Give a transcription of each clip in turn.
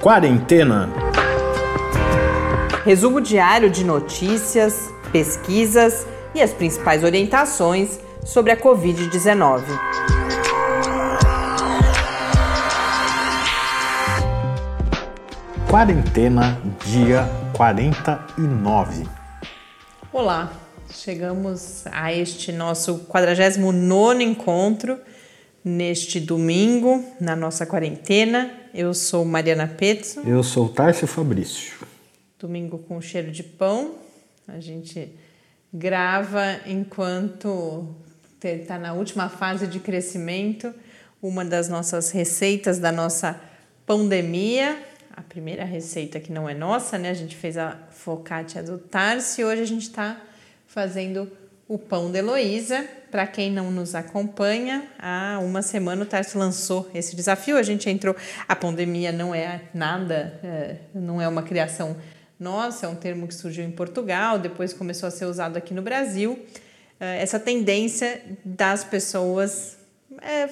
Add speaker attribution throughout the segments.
Speaker 1: Quarentena.
Speaker 2: Resumo diário de notícias, pesquisas e as principais orientações sobre a Covid-19.
Speaker 1: Quarentena, dia 49.
Speaker 2: Olá, chegamos a este nosso 49 encontro neste domingo, na nossa quarentena. Eu sou Mariana Petzo.
Speaker 1: Eu sou Tárcio Fabrício.
Speaker 2: Domingo com cheiro de pão. A gente grava enquanto está na última fase de crescimento uma das nossas receitas da nossa pandemia. A primeira receita que não é nossa, né? A gente fez a focaccia do Tarso e hoje a gente está fazendo o pão de Heloísa. Para quem não nos acompanha, há uma semana o Tarso lançou esse desafio. A gente entrou. A pandemia não é nada, é, não é uma criação nossa, é um termo que surgiu em Portugal, depois começou a ser usado aqui no Brasil. É, essa tendência das pessoas é,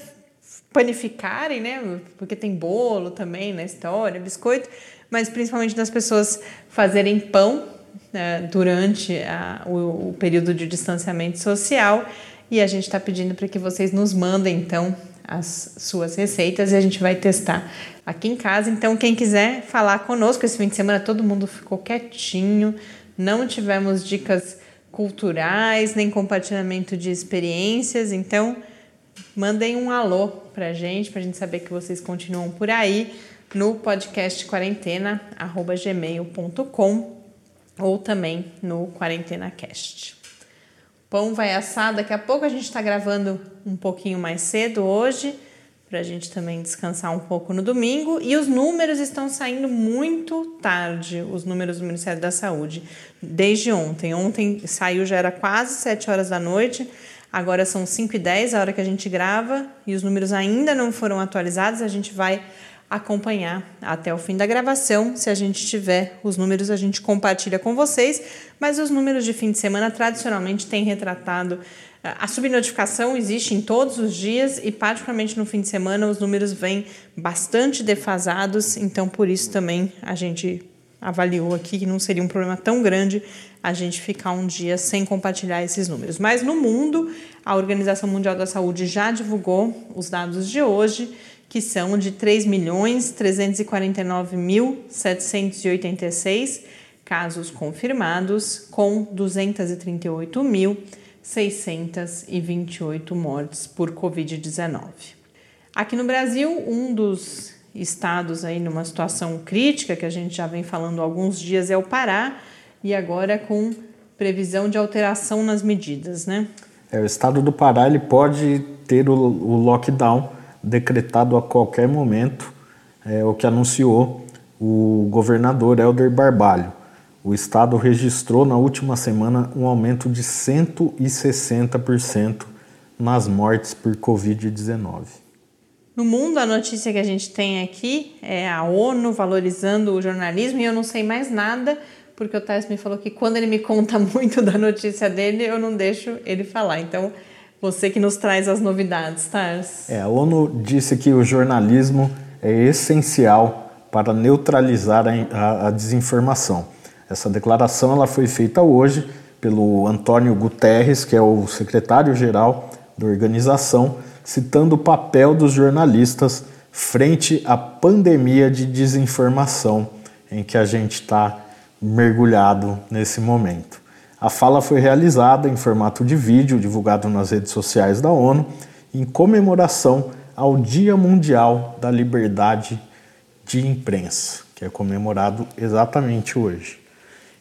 Speaker 2: panificarem, né? Porque tem bolo também na história, biscoito, mas principalmente das pessoas fazerem pão durante a, o, o período de distanciamento social. E a gente está pedindo para que vocês nos mandem então as suas receitas e a gente vai testar aqui em casa. Então, quem quiser falar conosco esse fim de semana, todo mundo ficou quietinho, não tivemos dicas culturais, nem compartilhamento de experiências. Então, mandem um alô para a gente, para a gente saber que vocês continuam por aí no podcast quarentena, gmail.com ou também no QuarentenaCast. Pão vai assar, daqui a pouco a gente está gravando um pouquinho mais cedo hoje, para a gente também descansar um pouco no domingo. E os números estão saindo muito tarde, os números do Ministério da Saúde, desde ontem. Ontem saiu, já era quase 7 horas da noite, agora são 5 e 10 a hora que a gente grava, e os números ainda não foram atualizados. A gente vai acompanhar até o fim da gravação. Se a gente tiver os números, a gente compartilha com vocês. Mas os números de fim de semana tradicionalmente têm retratado. Eh, a subnotificação existe em todos os dias e, particularmente no fim de semana, os números vêm bastante defasados. Então, por isso também a gente avaliou aqui que não seria um problema tão grande a gente ficar um dia sem compartilhar esses números. Mas no mundo, a Organização Mundial da Saúde já divulgou os dados de hoje que são de 3.349.786 casos confirmados, com 238.628 mortes por Covid-19. Aqui no Brasil, um dos estados aí numa situação crítica, que a gente já vem falando há alguns dias, é o Pará, e agora com previsão de alteração nas medidas, né?
Speaker 1: É, o estado do Pará ele pode ter o, o lockdown decretado a qualquer momento, é o que anunciou o governador Helder Barbalho. O estado registrou na última semana um aumento de 160% nas mortes por Covid-19.
Speaker 2: No mundo, a notícia que a gente tem aqui é a ONU valorizando o jornalismo e eu não sei mais nada, porque o Thais me falou que quando ele me conta muito da notícia dele, eu não deixo ele falar. Então, você que nos traz as novidades, Tars.
Speaker 1: É, a ONU disse que o jornalismo é essencial para neutralizar a, a, a desinformação. Essa declaração ela foi feita hoje pelo Antônio Guterres, que é o secretário-geral da organização, citando o papel dos jornalistas frente à pandemia de desinformação em que a gente está mergulhado nesse momento. A fala foi realizada em formato de vídeo, divulgado nas redes sociais da ONU, em comemoração ao Dia Mundial da Liberdade de Imprensa, que é comemorado exatamente hoje.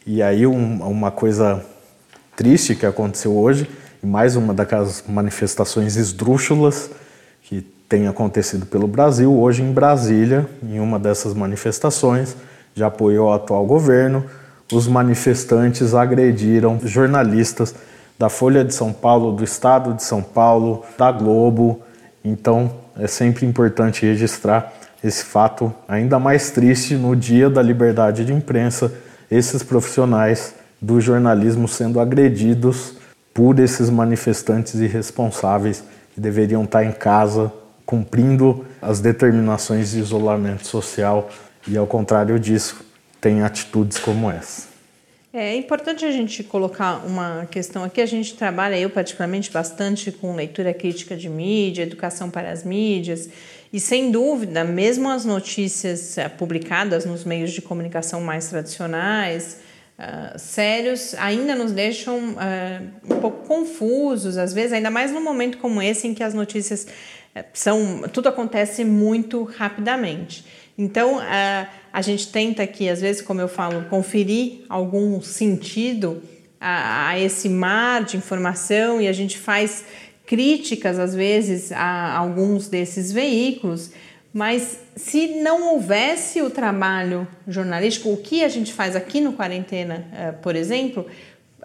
Speaker 1: E aí, um, uma coisa triste que aconteceu hoje, mais uma daquelas manifestações esdrúxulas que tem acontecido pelo Brasil, hoje em Brasília, em uma dessas manifestações, de apoio ao atual governo, os manifestantes agrediram jornalistas da Folha de São Paulo, do Estado de São Paulo, da Globo. Então é sempre importante registrar esse fato ainda mais triste no dia da liberdade de imprensa, esses profissionais do jornalismo sendo agredidos por esses manifestantes irresponsáveis que deveriam estar em casa cumprindo as determinações de isolamento social e, ao contrário disso, tem atitudes como essa.
Speaker 2: É importante a gente colocar uma questão aqui. A gente trabalha, eu particularmente, bastante com leitura crítica de mídia, educação para as mídias, e sem dúvida, mesmo as notícias eh, publicadas nos meios de comunicação mais tradicionais, uh, sérios, ainda nos deixam uh, um pouco confusos, às vezes, ainda mais num momento como esse em que as notícias são. tudo acontece muito rapidamente. Então, a, a gente tenta aqui, às vezes, como eu falo, conferir algum sentido a, a esse mar de informação e a gente faz críticas, às vezes, a alguns desses veículos, mas se não houvesse o trabalho jornalístico, o que a gente faz aqui no Quarentena, eh, por exemplo,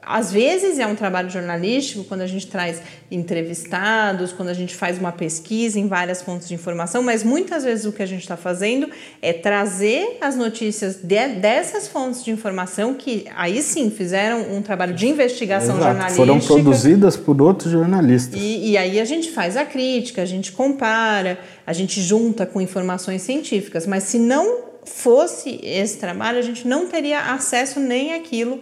Speaker 2: às vezes é um trabalho jornalístico quando a gente traz entrevistados, quando a gente faz uma pesquisa em várias fontes de informação, mas muitas vezes o que a gente está fazendo é trazer as notícias de, dessas fontes de informação que aí sim fizeram um trabalho de investigação
Speaker 1: Exato,
Speaker 2: jornalística.
Speaker 1: Foram produzidas por outros jornalistas.
Speaker 2: E, e aí a gente faz a crítica, a gente compara, a gente junta com informações científicas, mas se não fosse esse trabalho, a gente não teria acesso nem àquilo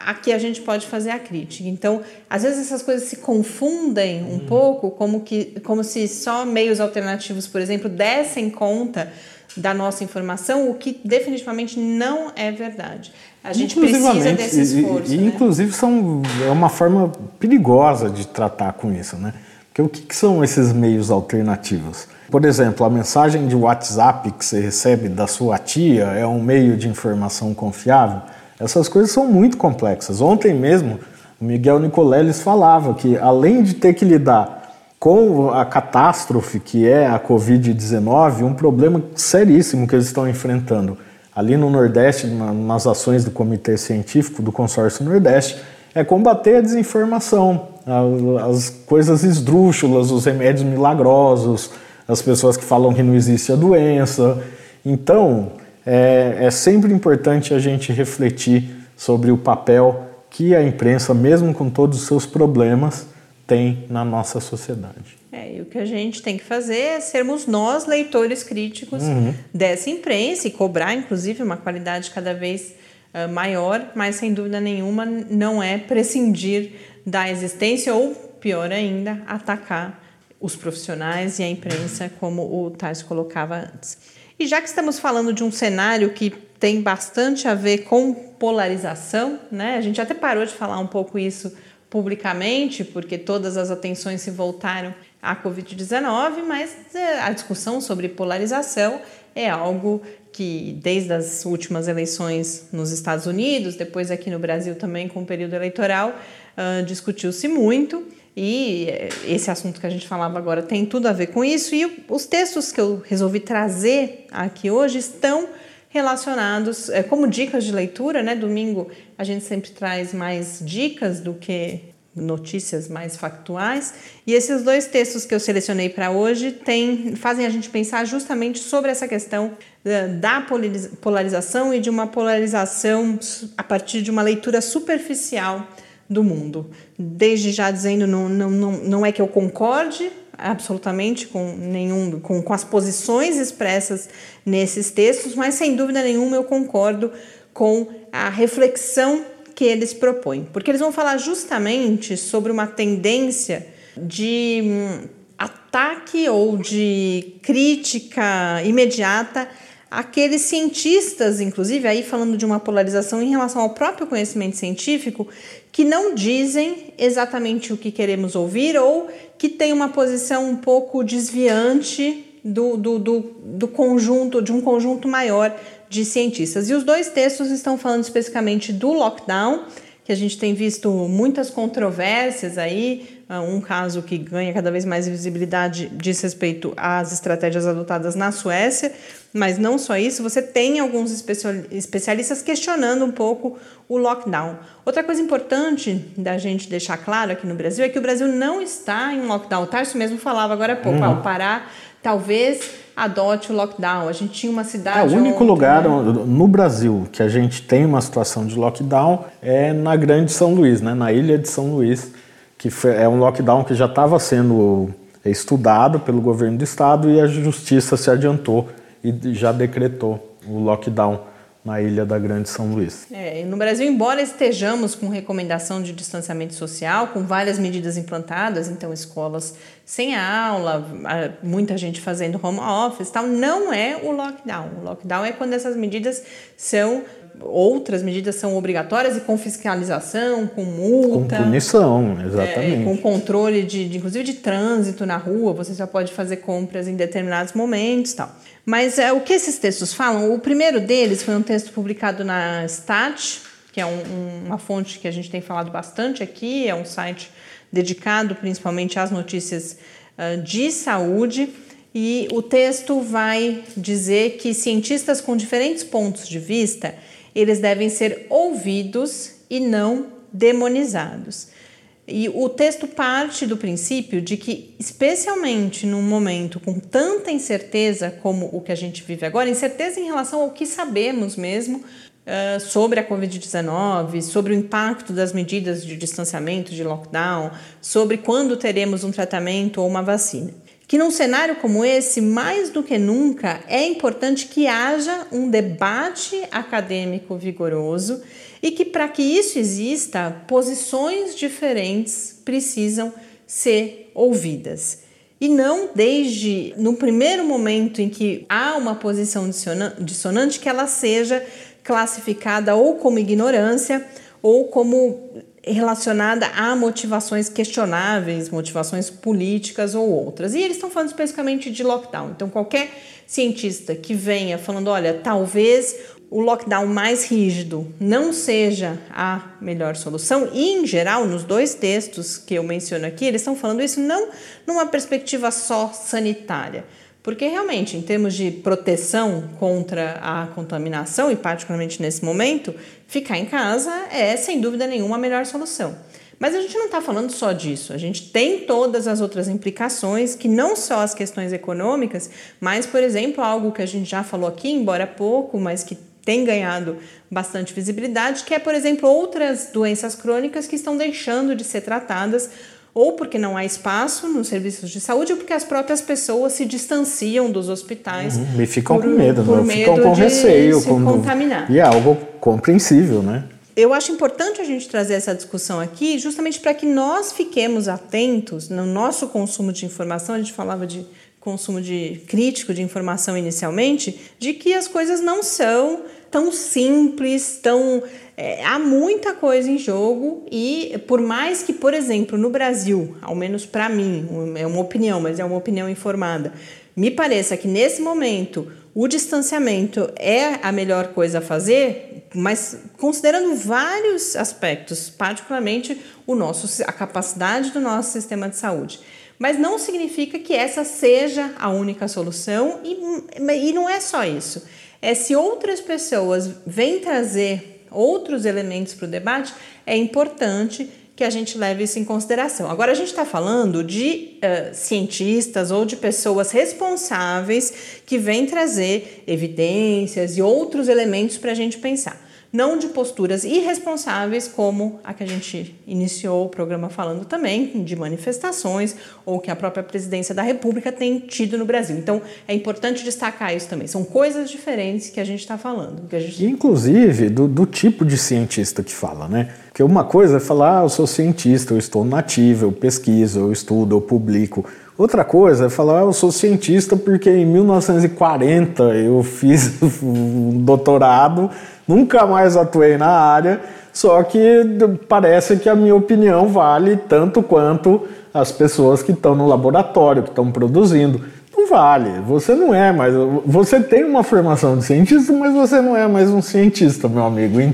Speaker 2: aqui a gente pode fazer a crítica. Então, às vezes essas coisas se confundem um uhum. pouco, como, que, como se só meios alternativos, por exemplo, dessem conta da nossa informação, o que definitivamente não é verdade. A gente precisa desse esforço.
Speaker 1: E, e
Speaker 2: né?
Speaker 1: inclusive, são, é uma forma perigosa de tratar com isso, né? Porque o que, que são esses meios alternativos? Por exemplo, a mensagem de WhatsApp que você recebe da sua tia é um meio de informação confiável? Essas coisas são muito complexas. Ontem mesmo, o Miguel Nicoleles falava que, além de ter que lidar com a catástrofe que é a Covid-19, um problema seríssimo que eles estão enfrentando ali no Nordeste, nas ações do Comitê Científico do Consórcio Nordeste, é combater a desinformação, as coisas esdrúxulas, os remédios milagrosos, as pessoas que falam que não existe a doença. Então, é, é sempre importante a gente refletir sobre o papel que a imprensa, mesmo com todos os seus problemas, tem na nossa sociedade.
Speaker 2: É, e o que a gente tem que fazer é sermos nós leitores críticos uhum. dessa imprensa e cobrar, inclusive, uma qualidade cada vez uh, maior, mas sem dúvida nenhuma não é prescindir da existência ou, pior ainda, atacar os profissionais e a imprensa, como o Tais colocava antes. E já que estamos falando de um cenário que tem bastante a ver com polarização, né? A gente até parou de falar um pouco isso publicamente, porque todas as atenções se voltaram à Covid-19, mas é, a discussão sobre polarização é algo que, desde as últimas eleições nos Estados Unidos, depois aqui no Brasil também com o período eleitoral, uh, discutiu-se muito. E esse assunto que a gente falava agora tem tudo a ver com isso. E os textos que eu resolvi trazer aqui hoje estão relacionados é, como dicas de leitura, né? Domingo a gente sempre traz mais dicas do que notícias mais factuais. E esses dois textos que eu selecionei para hoje tem, fazem a gente pensar justamente sobre essa questão é, da polarização e de uma polarização a partir de uma leitura superficial do mundo. Desde já dizendo, não, não, não, não é que eu concorde absolutamente com nenhum com, com as posições expressas nesses textos, mas sem dúvida nenhuma eu concordo com a reflexão que eles propõem, porque eles vão falar justamente sobre uma tendência de hum, ataque ou de crítica imediata aqueles cientistas, inclusive, aí falando de uma polarização em relação ao próprio conhecimento científico, que não dizem exatamente o que queremos ouvir ou que têm uma posição um pouco desviante do, do, do, do conjunto, de um conjunto maior de cientistas. E os dois textos estão falando especificamente do lockdown, que a gente tem visto muitas controvérsias aí, um caso que ganha cada vez mais visibilidade diz respeito às estratégias adotadas na Suécia, mas não só isso, você tem alguns especialistas questionando um pouco o lockdown. Outra coisa importante da gente deixar claro aqui no Brasil é que o Brasil não está em lockdown. O Tarso mesmo falava agora há pouco, uhum. o Pará talvez adote o lockdown. A gente tinha uma cidade.
Speaker 1: É, o único lugar né? no Brasil que a gente tem uma situação de lockdown é na Grande São Luís, né? na ilha de São Luís, que é um lockdown que já estava sendo estudado pelo governo do estado e a justiça se adiantou e já decretou o lockdown na ilha da Grande São Luís.
Speaker 2: É, no Brasil, embora estejamos com recomendação de distanciamento social, com várias medidas implantadas, então escolas sem aula, muita gente fazendo home office, tal, não é o lockdown. O lockdown é quando essas medidas são outras medidas são obrigatórias e com fiscalização, com multa.
Speaker 1: Com punição, exatamente.
Speaker 2: É, com controle de, de, inclusive de trânsito na rua, você já pode fazer compras em determinados momentos tal. Mas é, o que esses textos falam? O primeiro deles foi um texto publicado na Stat, que é um, uma fonte que a gente tem falado bastante aqui, é um site dedicado principalmente às notícias uh, de saúde. E o texto vai dizer que cientistas com diferentes pontos de vista eles devem ser ouvidos e não demonizados. E o texto parte do princípio de que, especialmente num momento com tanta incerteza como o que a gente vive agora, incerteza em relação ao que sabemos mesmo uh, sobre a Covid-19, sobre o impacto das medidas de distanciamento, de lockdown, sobre quando teremos um tratamento ou uma vacina que num cenário como esse, mais do que nunca, é importante que haja um debate acadêmico vigoroso e que, para que isso exista, posições diferentes precisam ser ouvidas. E não desde no primeiro momento em que há uma posição dissonante que ela seja classificada ou como ignorância ou como relacionada a motivações questionáveis, motivações políticas ou outras. E eles estão falando especificamente de lockdown. Então, qualquer cientista que venha falando, olha, talvez o lockdown mais rígido não seja a melhor solução, e em geral, nos dois textos que eu menciono aqui, eles estão falando isso não numa perspectiva só sanitária porque realmente, em termos de proteção contra a contaminação, e particularmente nesse momento, ficar em casa é sem dúvida nenhuma a melhor solução. Mas a gente não está falando só disso, a gente tem todas as outras implicações, que não só as questões econômicas, mas, por exemplo, algo que a gente já falou aqui, embora pouco, mas que tem ganhado bastante visibilidade, que é, por exemplo, outras doenças crônicas que estão deixando de ser tratadas ou porque não há espaço nos serviços de saúde, ou porque as próprias pessoas se distanciam dos hospitais.
Speaker 1: Uhum. E ficam por, com medo, por né? ficam com receio.
Speaker 2: Se contaminar.
Speaker 1: E é algo compreensível, né?
Speaker 2: Eu acho importante a gente trazer essa discussão aqui, justamente para que nós fiquemos atentos no nosso consumo de informação. A gente falava de consumo de crítico de informação inicialmente, de que as coisas não são tão simples, tão é, há muita coisa em jogo e por mais que, por exemplo, no Brasil, ao menos para mim, é uma opinião, mas é uma opinião informada, me pareça que nesse momento o distanciamento é a melhor coisa a fazer, mas considerando vários aspectos, particularmente o nosso, a capacidade do nosso sistema de saúde. Mas não significa que essa seja a única solução e, e não é só isso. É se outras pessoas vêm trazer outros elementos para o debate, é importante que a gente leve isso em consideração. Agora, a gente está falando de uh, cientistas ou de pessoas responsáveis que vêm trazer evidências e outros elementos para a gente pensar não de posturas irresponsáveis, como a que a gente iniciou o programa falando também, de manifestações, ou que a própria presidência da República tem tido no Brasil. Então, é importante destacar isso também. São coisas diferentes que a gente está falando. Que a gente...
Speaker 1: Inclusive, do, do, tipo de cientista que fala, né? Porque uma coisa é falar, ah, eu sou cientista, eu estou nativo, eu pesquiso, eu estudo, eu publico. Outra coisa é falar, ah, eu sou cientista porque em 1940 eu fiz um doutorado nunca mais atuei na área, só que parece que a minha opinião vale tanto quanto as pessoas que estão no laboratório, que estão produzindo. Não vale, você não é mais. Você tem uma formação de cientista, mas você não é mais um cientista, meu amigo.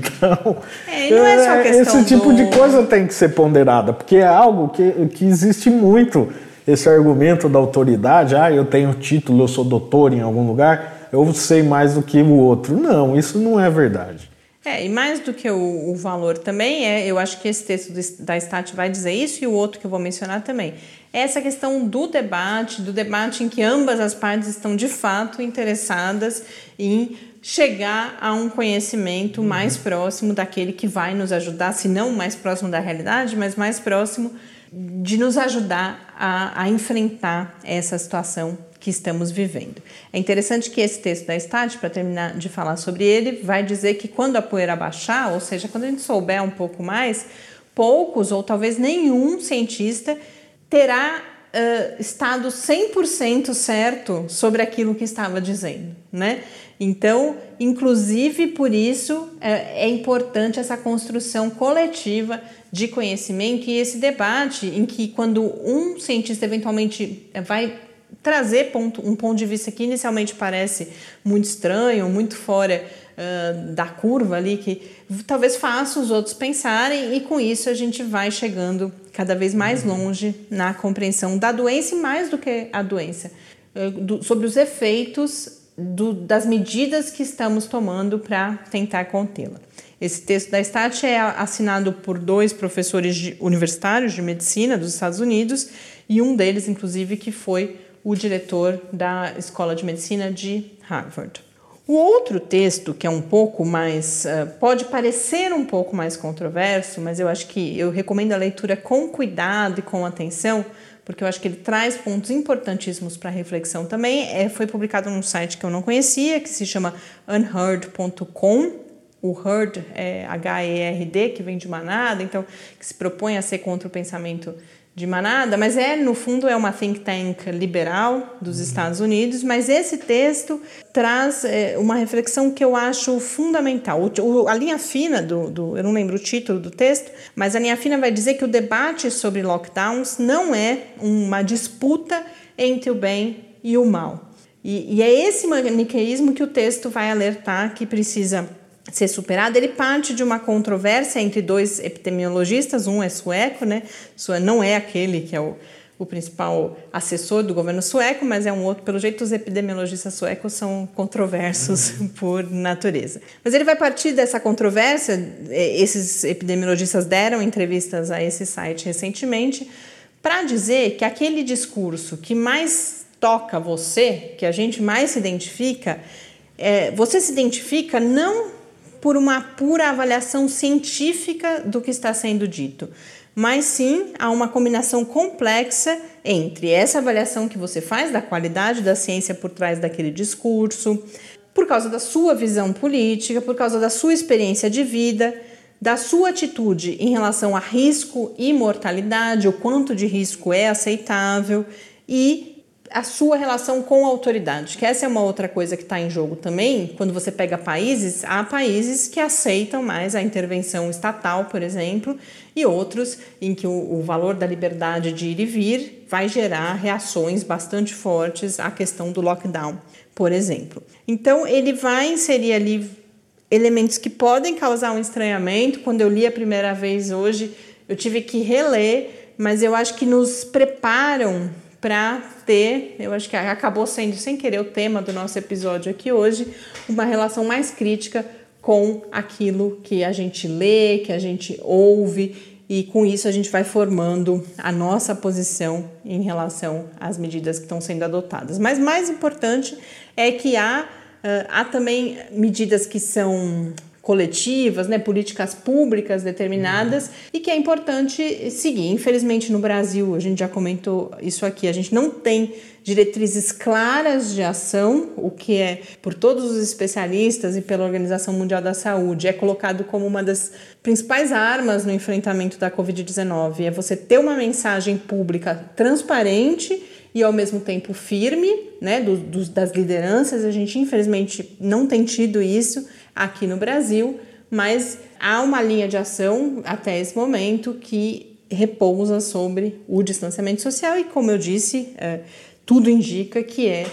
Speaker 1: Então,
Speaker 2: é, é
Speaker 1: é, esse tipo do... de coisa tem que ser ponderada, porque é algo que, que existe muito. Esse argumento da autoridade, ah, eu tenho título, eu sou doutor em algum lugar eu sei mais do que o outro. Não, isso não é verdade.
Speaker 2: É, e mais do que o, o valor também, é, eu acho que esse texto da Stat vai dizer isso e o outro que eu vou mencionar também. É essa questão do debate, do debate em que ambas as partes estão de fato interessadas em chegar a um conhecimento uhum. mais próximo daquele que vai nos ajudar, se não mais próximo da realidade, mas mais próximo de nos ajudar a, a enfrentar essa situação que estamos vivendo. É interessante que esse texto da Stat, para terminar de falar sobre ele, vai dizer que quando a poeira baixar, ou seja, quando a gente souber um pouco mais, poucos ou talvez nenhum cientista terá uh, estado 100% certo sobre aquilo que estava dizendo, né? Então, inclusive por isso é, é importante essa construção coletiva de conhecimento e esse debate em que quando um cientista eventualmente vai trazer ponto, um ponto de vista que inicialmente parece muito estranho, muito fora uh, da curva ali, que talvez faça os outros pensarem, e com isso a gente vai chegando cada vez mais uhum. longe na compreensão da doença e mais do que a doença, uh, do, sobre os efeitos do, das medidas que estamos tomando para tentar contê-la. Esse texto da STAT é assinado por dois professores de, universitários de medicina dos Estados Unidos e um deles, inclusive, que foi o diretor da Escola de Medicina de Harvard. O outro texto, que é um pouco mais. Uh, pode parecer um pouco mais controverso, mas eu acho que eu recomendo a leitura com cuidado e com atenção, porque eu acho que ele traz pontos importantíssimos para reflexão também. É, foi publicado num site que eu não conhecia, que se chama unheard.com. O herd é H-E-R-D, que vem de manada, então que se propõe a ser contra o pensamento de manada, mas é no fundo é uma think tank liberal dos uhum. Estados Unidos, mas esse texto traz é, uma reflexão que eu acho fundamental. O, o, a linha fina do, do, eu não lembro o título do texto, mas a linha fina vai dizer que o debate sobre lockdowns não é uma disputa entre o bem e o mal. E, e é esse maniqueísmo que o texto vai alertar que precisa ser superado, ele parte de uma controvérsia entre dois epidemiologistas, um é sueco, né? Não é aquele que é o, o principal assessor do governo sueco, mas é um outro. Pelo jeito, os epidemiologistas suecos são controversos por natureza. Mas ele vai partir dessa controvérsia. Esses epidemiologistas deram entrevistas a esse site recentemente para dizer que aquele discurso que mais toca você, que a gente mais se identifica, é, você se identifica não por uma pura avaliação científica do que está sendo dito, mas sim há uma combinação complexa entre essa avaliação que você faz da qualidade da ciência por trás daquele discurso, por causa da sua visão política, por causa da sua experiência de vida, da sua atitude em relação a risco e mortalidade, o quanto de risco é aceitável e a sua relação com a autoridade, que essa é uma outra coisa que está em jogo também. Quando você pega países, há países que aceitam mais a intervenção estatal, por exemplo, e outros em que o, o valor da liberdade de ir e vir vai gerar reações bastante fortes à questão do lockdown, por exemplo. Então, ele vai inserir ali elementos que podem causar um estranhamento. Quando eu li a primeira vez hoje, eu tive que reler, mas eu acho que nos preparam para ter, eu acho que acabou sendo sem querer o tema do nosso episódio aqui hoje, uma relação mais crítica com aquilo que a gente lê, que a gente ouve e com isso a gente vai formando a nossa posição em relação às medidas que estão sendo adotadas. Mas mais importante é que há, há também medidas que são coletivas, né, políticas públicas determinadas e que é importante seguir. Infelizmente no Brasil, a gente já comentou isso aqui, a gente não tem diretrizes claras de ação, o que é por todos os especialistas e pela Organização Mundial da Saúde é colocado como uma das principais armas no enfrentamento da COVID-19, é você ter uma mensagem pública transparente e ao mesmo tempo firme, né, do, do, das lideranças. A gente infelizmente não tem tido isso aqui no Brasil, mas há uma linha de ação até esse momento que repousa sobre o distanciamento social e, como eu disse, é, tudo indica que é,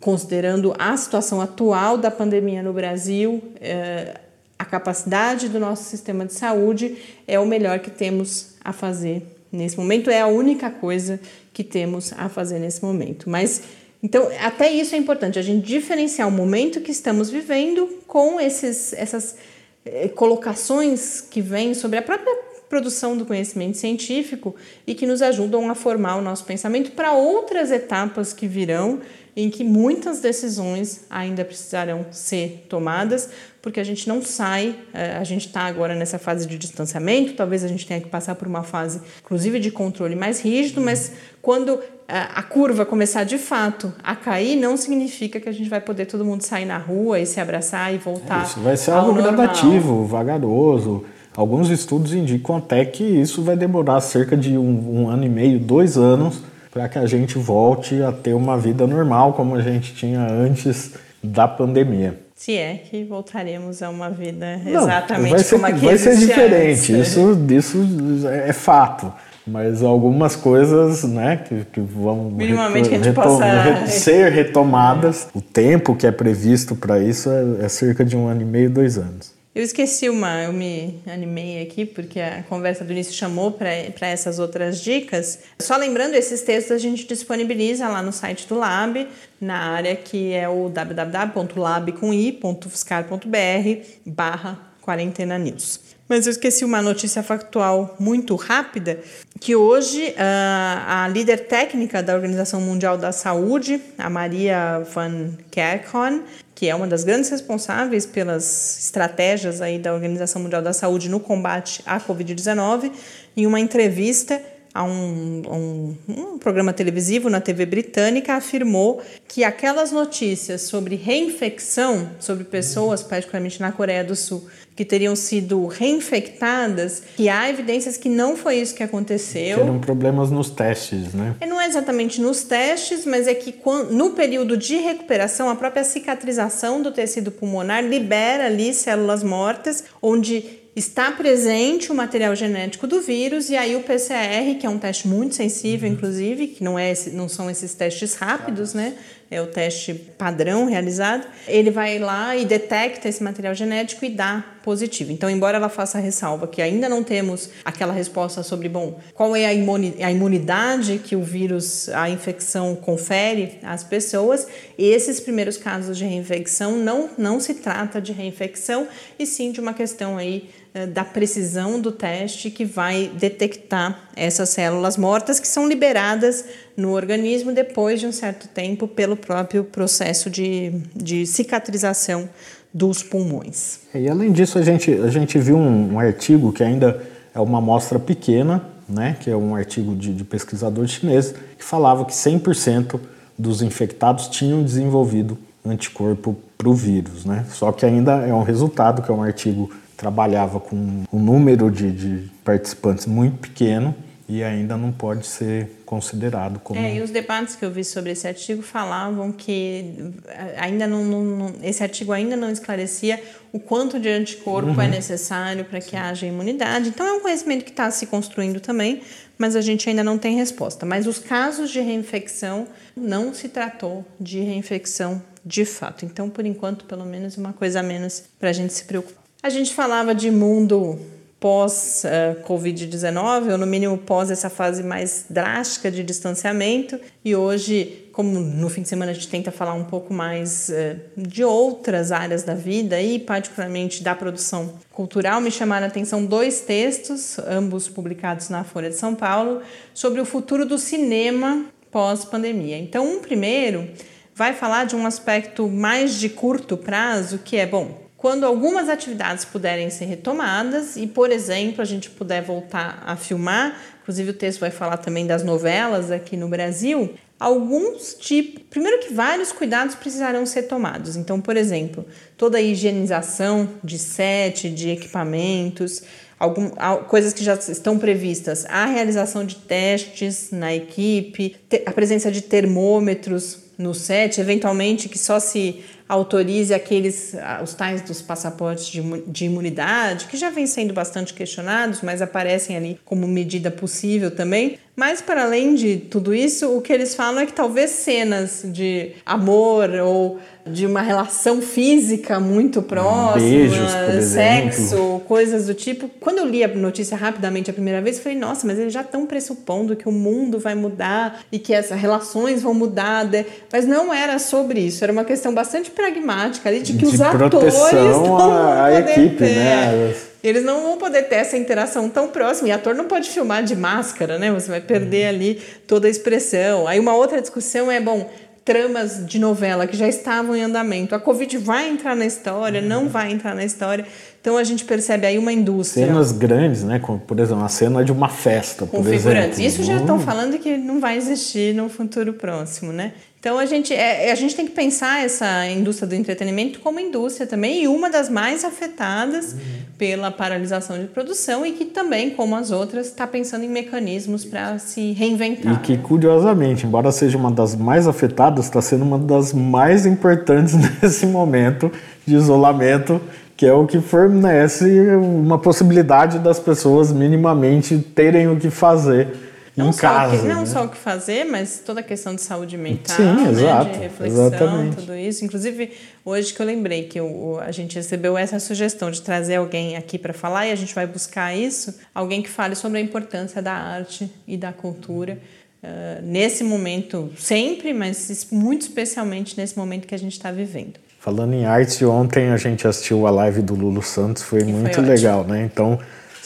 Speaker 2: considerando a situação atual da pandemia no Brasil, é, a capacidade do nosso sistema de saúde é o melhor que temos a fazer nesse momento, é a única coisa que temos a fazer nesse momento. Mas então, até isso é importante, a gente diferenciar o momento que estamos vivendo com esses, essas eh, colocações que vêm sobre a própria produção do conhecimento científico e que nos ajudam a formar o nosso pensamento para outras etapas que virão em que muitas decisões ainda precisarão ser tomadas, porque a gente não sai, é, a gente está agora nessa fase de distanciamento, talvez a gente tenha que passar por uma fase, inclusive, de controle mais rígido, mas quando é, a curva começar de fato a cair, não significa que a gente vai poder todo mundo sair na rua e se abraçar e voltar.
Speaker 1: Isso vai ser algo gradativo, vagaroso. Alguns estudos indicam até que isso vai demorar cerca de um, um ano e meio, dois anos, para que a gente volte a ter uma vida normal como a gente tinha antes da pandemia.
Speaker 2: Se é que voltaremos a uma vida exatamente
Speaker 1: Não, ser,
Speaker 2: como a que
Speaker 1: Vai ser diferente,
Speaker 2: antes.
Speaker 1: isso, isso é fato. Mas algumas coisas né, que, que vão
Speaker 2: Minimamente reto, que a gente retom possa...
Speaker 1: ser retomadas, o tempo que é previsto para isso é, é cerca de um ano e meio, dois anos.
Speaker 2: Eu esqueci uma, eu me animei aqui porque a conversa do início chamou para essas outras dicas. Só lembrando, esses textos a gente disponibiliza lá no site do Lab, na área que é o www.lab.fiscar.br barra quarentena news. Mas eu esqueci uma notícia factual muito rápida, que hoje ah, a líder técnica da Organização Mundial da Saúde, a Maria Van Kerkhorn, que é uma das grandes responsáveis pelas estratégias aí da Organização Mundial da Saúde no combate à Covid-19, em uma entrevista a um, um, um, programa televisivo na TV britânica, afirmou que aquelas notícias sobre reinfecção, sobre pessoas, particularmente na Coreia do Sul, que teriam sido reinfectadas, que há evidências que não foi isso que aconteceu.
Speaker 1: Tiveram problemas nos testes, né?
Speaker 2: É, não é exatamente nos testes, mas é que no período de recuperação, a própria cicatrização do tecido pulmonar libera ali células mortas, onde está presente o material genético do vírus e aí o PCR, que é um teste muito sensível, uhum. inclusive, que não, é, não são esses testes rápidos, né? É o teste padrão realizado. Ele vai lá e detecta esse material genético e dá positivo. Então, embora ela faça a ressalva que ainda não temos aquela resposta sobre, bom, qual é a imunidade que o vírus, a infecção confere às pessoas, esses primeiros casos de reinfecção não, não se trata de reinfecção, e sim de uma questão aí da precisão do teste que vai detectar essas células mortas que são liberadas no organismo depois de um certo tempo pelo próprio processo de, de cicatrização dos pulmões.
Speaker 1: E além disso, a gente, a gente viu um, um artigo que ainda é uma amostra pequena, né, que é um artigo de, de pesquisador chinês, que falava que 100% dos infectados tinham desenvolvido anticorpo para o vírus. Né? Só que ainda é um resultado, que é um artigo trabalhava com um número de, de participantes muito pequeno e ainda não pode ser considerado como.
Speaker 2: É, e os debates que eu vi sobre esse artigo falavam que ainda não, não, esse artigo ainda não esclarecia o quanto de anticorpo é uhum. é necessário para que haja imunidade. Então é um conhecimento que está se construindo também, mas a gente ainda não tem resposta. Mas os casos de reinfecção não se tratou de reinfecção de fato. Então, por enquanto, pelo menos uma coisa a menos para a gente se preocupar. A gente falava de mundo pós-Covid-19, ou no mínimo pós essa fase mais drástica de distanciamento, e hoje, como no fim de semana a gente tenta falar um pouco mais uh, de outras áreas da vida e particularmente da produção cultural, me chamaram a atenção dois textos, ambos publicados na Folha de São Paulo, sobre o futuro do cinema pós-pandemia. Então, um primeiro vai falar de um aspecto mais de curto prazo, que é, bom, quando algumas atividades puderem ser retomadas e, por exemplo, a gente puder voltar a filmar, inclusive o texto vai falar também das novelas aqui no Brasil, alguns tipos. Primeiro que vários cuidados precisarão ser tomados. Então, por exemplo, toda a higienização de set, de equipamentos, algum, coisas que já estão previstas, a realização de testes na equipe, a presença de termômetros no set, eventualmente que só se autorize aqueles, os tais dos passaportes de, de imunidade, que já vêm sendo bastante questionados, mas aparecem ali como medida possível também. Mas, para além de tudo isso, o que eles falam é que talvez cenas de amor ou de uma relação física muito próxima,
Speaker 1: Beijos,
Speaker 2: sexo, coisas do tipo. Quando eu li a notícia rapidamente a primeira vez, eu falei, nossa, mas eles já estão pressupondo que o mundo vai mudar e que as relações vão mudar. Né? Mas não era sobre isso, era uma questão bastante pragmática ali de que
Speaker 1: de
Speaker 2: os atores
Speaker 1: a, a equipe, ter. né?
Speaker 2: Eles não vão poder ter essa interação tão próxima. E ator não pode filmar de máscara, né? Você vai perder uhum. ali toda a expressão. Aí uma outra discussão é, bom, tramas de novela que já estavam em andamento. A Covid vai entrar na história, não vai entrar na história. Então a gente percebe aí uma indústria.
Speaker 1: Cenas grandes, né? Como, por exemplo, a cena de uma festa, por exemplo.
Speaker 2: Isso já estão falando que não vai existir no futuro próximo, né? Então a gente, é, a gente tem que pensar essa indústria do entretenimento como indústria também e uma das mais afetadas uhum. pela paralisação de produção e que também, como as outras, está pensando em mecanismos para se reinventar.
Speaker 1: E que, curiosamente, embora seja uma das mais afetadas, está sendo uma das mais importantes nesse momento de isolamento que é o que fornece uma possibilidade das pessoas minimamente terem o que fazer
Speaker 2: não
Speaker 1: em casa.
Speaker 2: Que, não
Speaker 1: né?
Speaker 2: só o que fazer, mas toda a questão de saúde mental,
Speaker 1: Sim,
Speaker 2: né,
Speaker 1: exato,
Speaker 2: de reflexão,
Speaker 1: exatamente.
Speaker 2: tudo isso. Inclusive, hoje que eu lembrei que eu, a gente recebeu essa sugestão de trazer alguém aqui para falar e a gente vai buscar isso, alguém que fale sobre a importância da arte e da cultura. Uh, nesse momento, sempre, mas muito especialmente nesse momento que a gente está vivendo.
Speaker 1: Falando em arte, ontem a gente assistiu a live do Lulu Santos, foi muito foi legal, né? Então,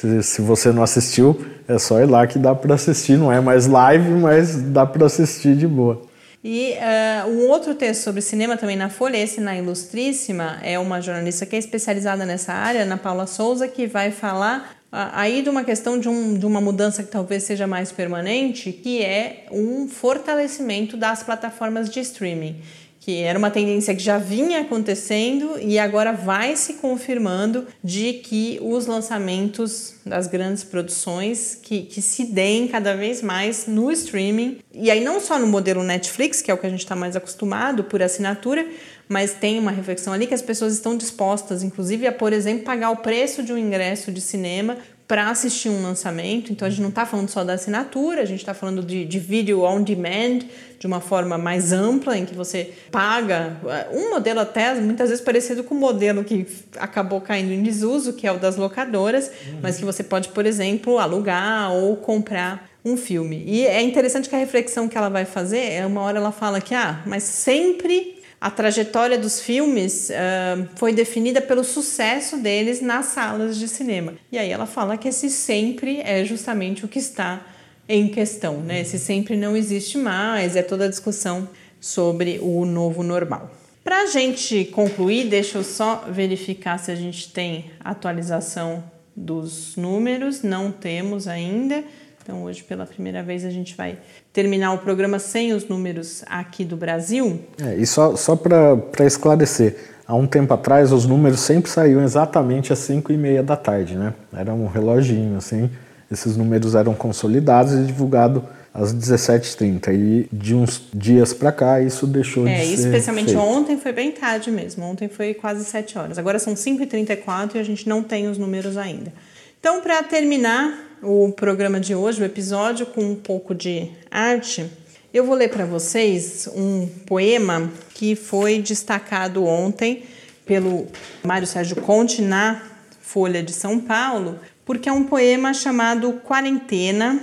Speaker 1: se, se, você não assistiu, é só ir lá que dá para assistir. Não é mais live, mas dá para assistir de boa.
Speaker 2: E uh, um outro texto sobre cinema também na Folha, esse na Ilustríssima, é uma jornalista que é especializada nessa área, Ana Paula Souza, que vai falar uh, aí de uma questão de, um, de uma mudança que talvez seja mais permanente, que é um fortalecimento das plataformas de streaming que era uma tendência que já vinha acontecendo e agora vai se confirmando de que os lançamentos das grandes produções que, que se deem cada vez mais no streaming. E aí não só no modelo Netflix, que é o que a gente está mais acostumado por assinatura, mas tem uma reflexão ali que as pessoas estão dispostas, inclusive, a, por exemplo, pagar o preço de um ingresso de cinema para assistir um lançamento. Então a gente não está falando só da assinatura, a gente está falando de, de vídeo on demand de uma forma mais ampla, em que você paga eh, um modelo até muitas vezes parecido com o modelo que acabou caindo em desuso, que é o das locadoras, uhum. mas que você pode, por exemplo, alugar ou comprar um filme. E é interessante que a reflexão que ela vai fazer é uma hora ela fala que ah, mas sempre a trajetória dos filmes uh, foi definida pelo sucesso deles nas salas de cinema. E aí ela fala que esse sempre é justamente o que está em questão, né? Esse sempre não existe mais, é toda a discussão sobre o novo normal. Para a gente concluir, deixa eu só verificar se a gente tem atualização dos números. Não temos ainda. Então, hoje, pela primeira vez, a gente vai terminar o programa sem os números aqui do Brasil.
Speaker 1: É, e só, só para esclarecer, há um tempo atrás os números sempre saíam exatamente às 5 e meia da tarde, né? Era um reloginho, assim. Esses números eram consolidados e divulgados às 17h30. E de uns dias para cá isso deixou
Speaker 2: é,
Speaker 1: de
Speaker 2: ser especialmente feito. ontem foi bem tarde mesmo. Ontem foi quase 7 horas. Agora são 5h34 e a gente não tem os números ainda. Então, para terminar o programa de hoje, o episódio com um pouco de arte, eu vou ler para vocês um poema que foi destacado ontem pelo Mário Sérgio Conte na Folha de São Paulo, porque é um poema chamado Quarentena,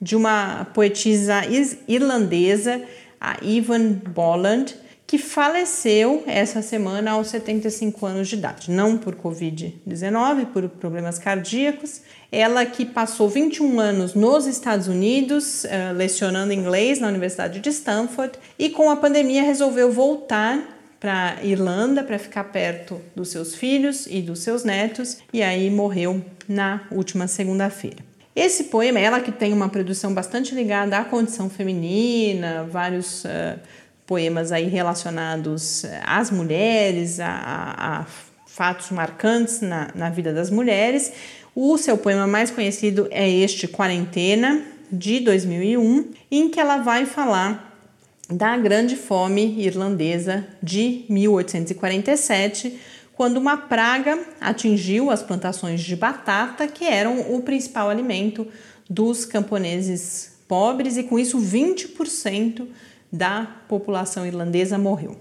Speaker 2: de uma poetisa irlandesa, a Ivan Bolland, que faleceu essa semana aos 75 anos de idade, não por Covid-19, por problemas cardíacos. Ela que passou 21 anos nos Estados Unidos, uh, lecionando inglês na Universidade de Stanford, e com a pandemia resolveu voltar para Irlanda para ficar perto dos seus filhos e dos seus netos, e aí morreu na última segunda-feira. Esse poema, ela que tem uma produção bastante ligada à condição feminina, vários uh, poemas aí relacionados eh, às mulheres, a, a, a fatos marcantes na, na vida das mulheres. O seu poema mais conhecido é este Quarentena, de 2001, em que ela vai falar da Grande Fome Irlandesa de 1847, quando uma praga atingiu as plantações de batata, que eram o principal alimento dos camponeses pobres, e com isso 20% da população irlandesa morreu.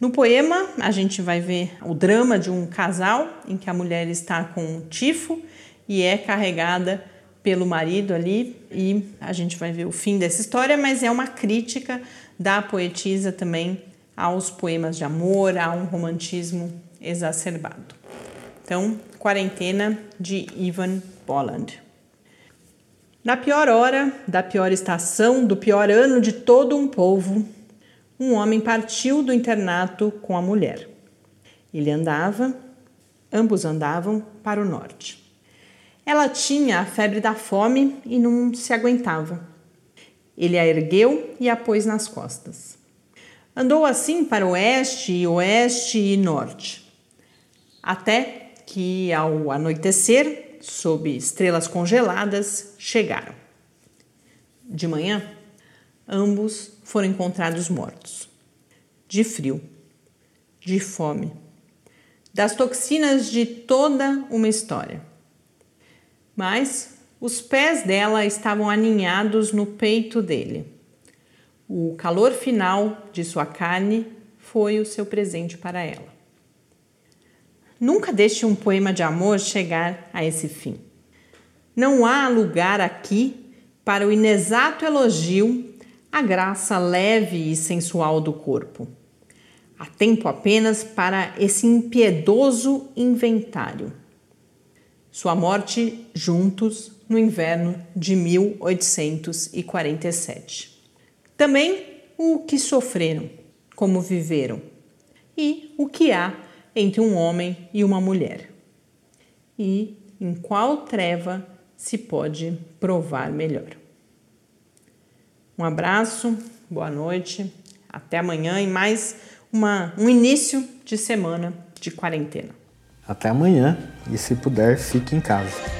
Speaker 2: No poema, a gente vai ver o drama de um casal em que a mulher está com tifo e é carregada pelo marido ali, e a gente vai ver o fim dessa história, mas é uma crítica da poetisa também aos poemas de amor, a um romantismo exacerbado. Então, Quarentena de Ivan Bolland. Na pior hora, da pior estação, do pior ano de todo um povo, um homem partiu do internato com a mulher. Ele andava, ambos andavam para o norte. Ela tinha a febre da fome e não se aguentava. Ele a ergueu e a pôs nas costas. Andou assim para oeste, oeste e norte, até que, ao anoitecer, sob estrelas congeladas, chegaram. De manhã, ambos foram encontrados mortos. De frio, de fome, das toxinas de toda uma história. Mas os pés dela estavam aninhados no peito dele. O calor final de sua carne foi o seu presente para ela. Nunca deixe um poema de amor chegar a esse fim. Não há lugar aqui para o inexato elogio à graça leve e sensual do corpo. Há tempo apenas para esse impiedoso inventário. Sua morte juntos no inverno de 1847. Também o que sofreram, como viveram, e o que há entre um homem e uma mulher. E em qual treva se pode provar melhor. Um abraço, boa noite, até amanhã e mais uma, um início de semana de quarentena.
Speaker 1: Até amanhã e se puder, fique em casa.